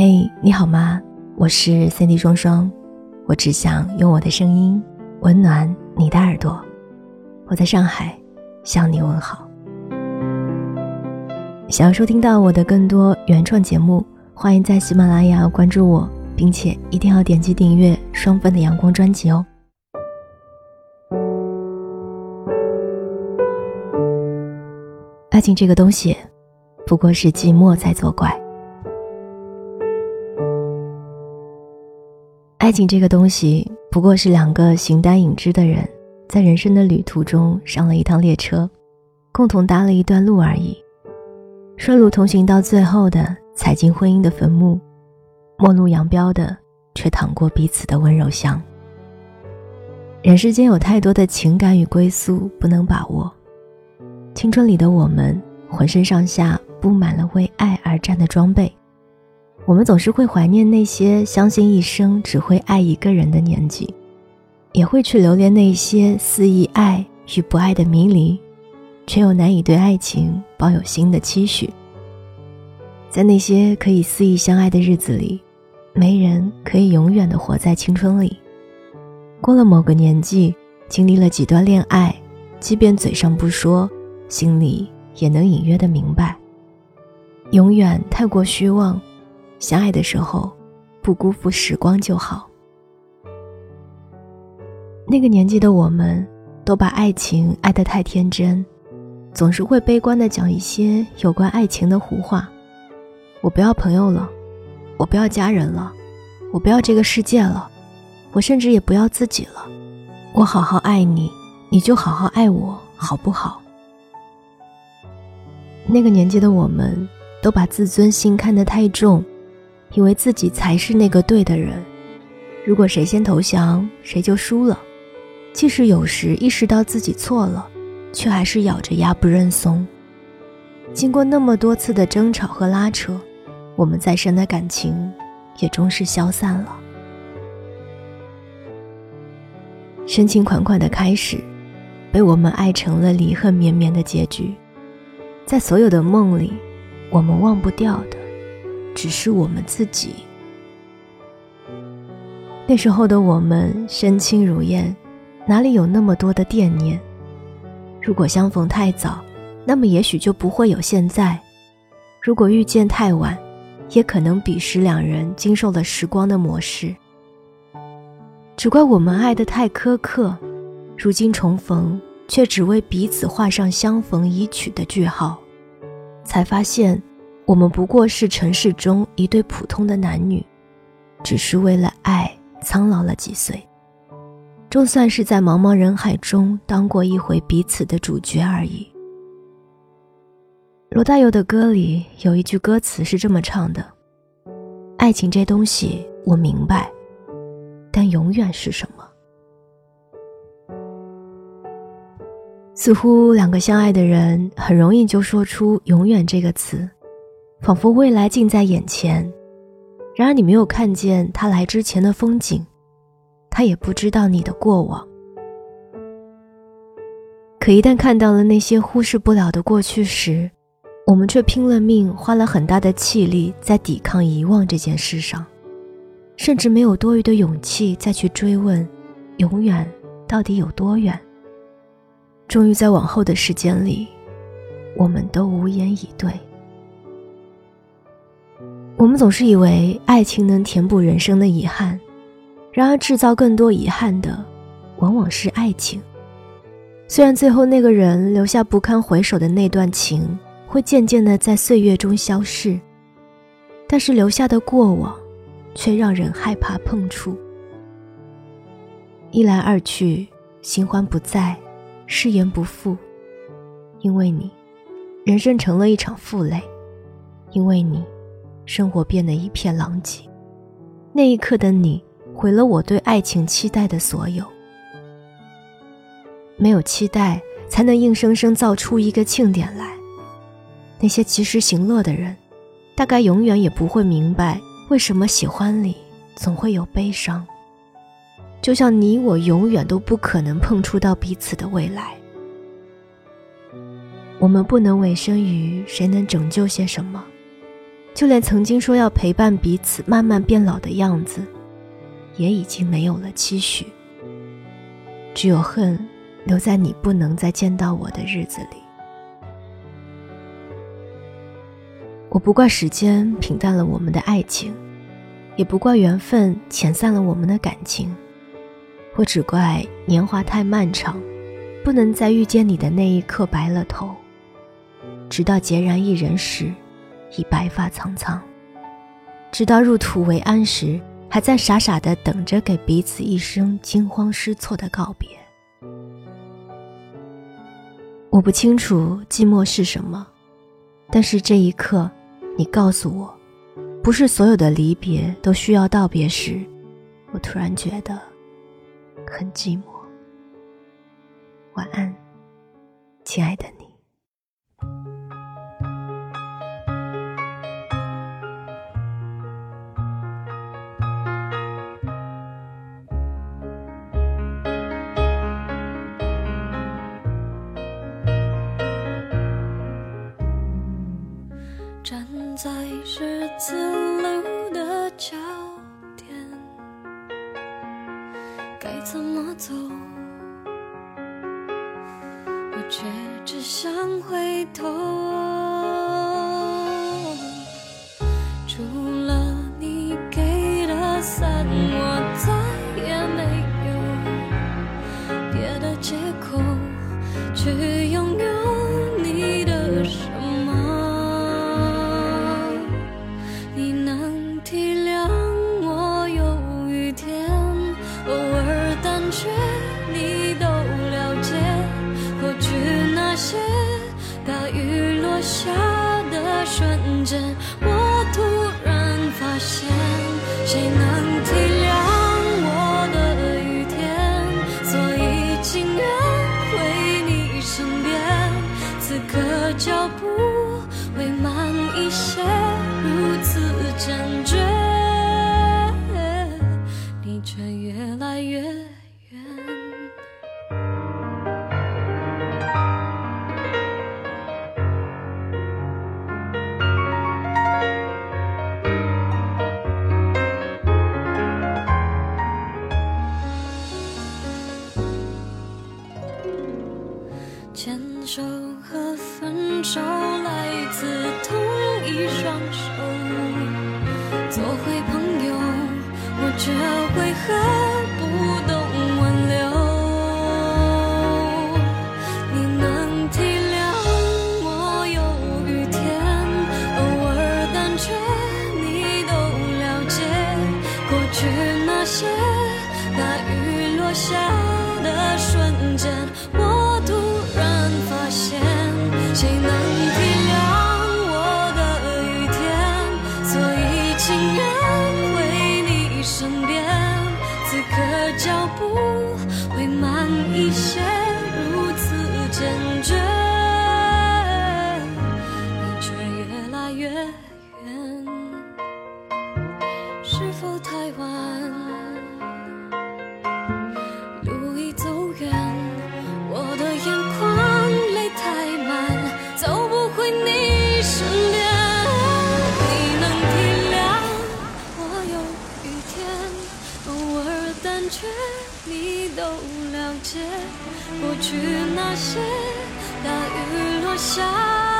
嘿，你好吗？我是 Cindy 双双，我只想用我的声音温暖你的耳朵。我在上海向你问好。想要收听到我的更多原创节目，欢迎在喜马拉雅关注我，并且一定要点击订阅双份的阳光专辑哦。爱情这个东西，不过是寂寞在作怪。爱情这个东西，不过是两个形单影只的人，在人生的旅途中上了一趟列车，共同搭了一段路而已。顺路同行到最后的，踩进婚姻的坟墓；陌路扬镳的，却淌过彼此的温柔乡。人世间有太多的情感与归宿不能把握，青春里的我们，浑身上下布满了为爱而战的装备。我们总是会怀念那些相信一生只会爱一个人的年纪，也会去留恋那些肆意爱与不爱的迷离，却又难以对爱情抱有新的期许。在那些可以肆意相爱的日子里，没人可以永远的活在青春里。过了某个年纪，经历了几段恋爱，即便嘴上不说，心里也能隐约的明白，永远太过虚妄。相爱的时候，不辜负时光就好。那个年纪的我们，都把爱情爱得太天真，总是会悲观的讲一些有关爱情的胡话。我不要朋友了，我不要家人了，我不要这个世界了，我甚至也不要自己了。我好好爱你，你就好好爱我，好不好？那个年纪的我们，都把自尊心看得太重。以为自己才是那个对的人，如果谁先投降，谁就输了。即使有时意识到自己错了，却还是咬着牙不认怂。经过那么多次的争吵和拉扯，我们再深的感情也终是消散了。深情款款的开始，被我们爱成了离恨绵绵的结局。在所有的梦里，我们忘不掉的。只是我们自己。那时候的我们身轻如燕，哪里有那么多的惦念？如果相逢太早，那么也许就不会有现在；如果遇见太晚，也可能彼时两人经受了时光的磨蚀。只怪我们爱得太苛刻，如今重逢，却只为彼此画上相逢已娶的句号，才发现。我们不过是城市中一对普通的男女，只是为了爱苍老了几岁，就算是在茫茫人海中当过一回彼此的主角而已。罗大佑的歌里有一句歌词是这么唱的：“爱情这东西我明白，但永远是什么？”似乎两个相爱的人很容易就说出“永远”这个词。仿佛未来近在眼前，然而你没有看见他来之前的风景，他也不知道你的过往。可一旦看到了那些忽视不了的过去时，我们却拼了命，花了很大的气力在抵抗遗忘这件事上，甚至没有多余的勇气再去追问，永远到底有多远。终于在往后的时间里，我们都无言以对。我们总是以为爱情能填补人生的遗憾，然而制造更多遗憾的，往往是爱情。虽然最后那个人留下不堪回首的那段情会渐渐的在岁月中消逝，但是留下的过往，却让人害怕碰触。一来二去，新欢不在，誓言不复，因为你，人生成了一场负累，因为你。生活变得一片狼藉，那一刻的你毁了我对爱情期待的所有。没有期待，才能硬生生造出一个庆典来。那些及时行乐的人，大概永远也不会明白，为什么喜欢里总会有悲伤。就像你我永远都不可能碰触到彼此的未来。我们不能委身于谁能拯救些什么。就连曾经说要陪伴彼此慢慢变老的样子，也已经没有了期许。只有恨留在你不能再见到我的日子里。我不怪时间平淡了我们的爱情，也不怪缘分遣散了我们的感情，我只怪年华太漫长，不能在遇见你的那一刻白了头，直到孑然一人时。已白发苍苍，直到入土为安时，还在傻傻的等着给彼此一声惊慌失措的告别。我不清楚寂寞是什么，但是这一刻，你告诉我，不是所有的离别都需要道别时，我突然觉得很寂寞。晚安，亲爱的你。在十字路的交点，该怎么走？我却只想回头。感觉你都了解，过去那些大雨落下的瞬间，我突然发现。谁能？一双手做回朋友我却为何不懂挽留你能体谅我有雨天偶尔胆怯你都了解过去那些大雨落下脚步会慢一些。过去那些大雨落下。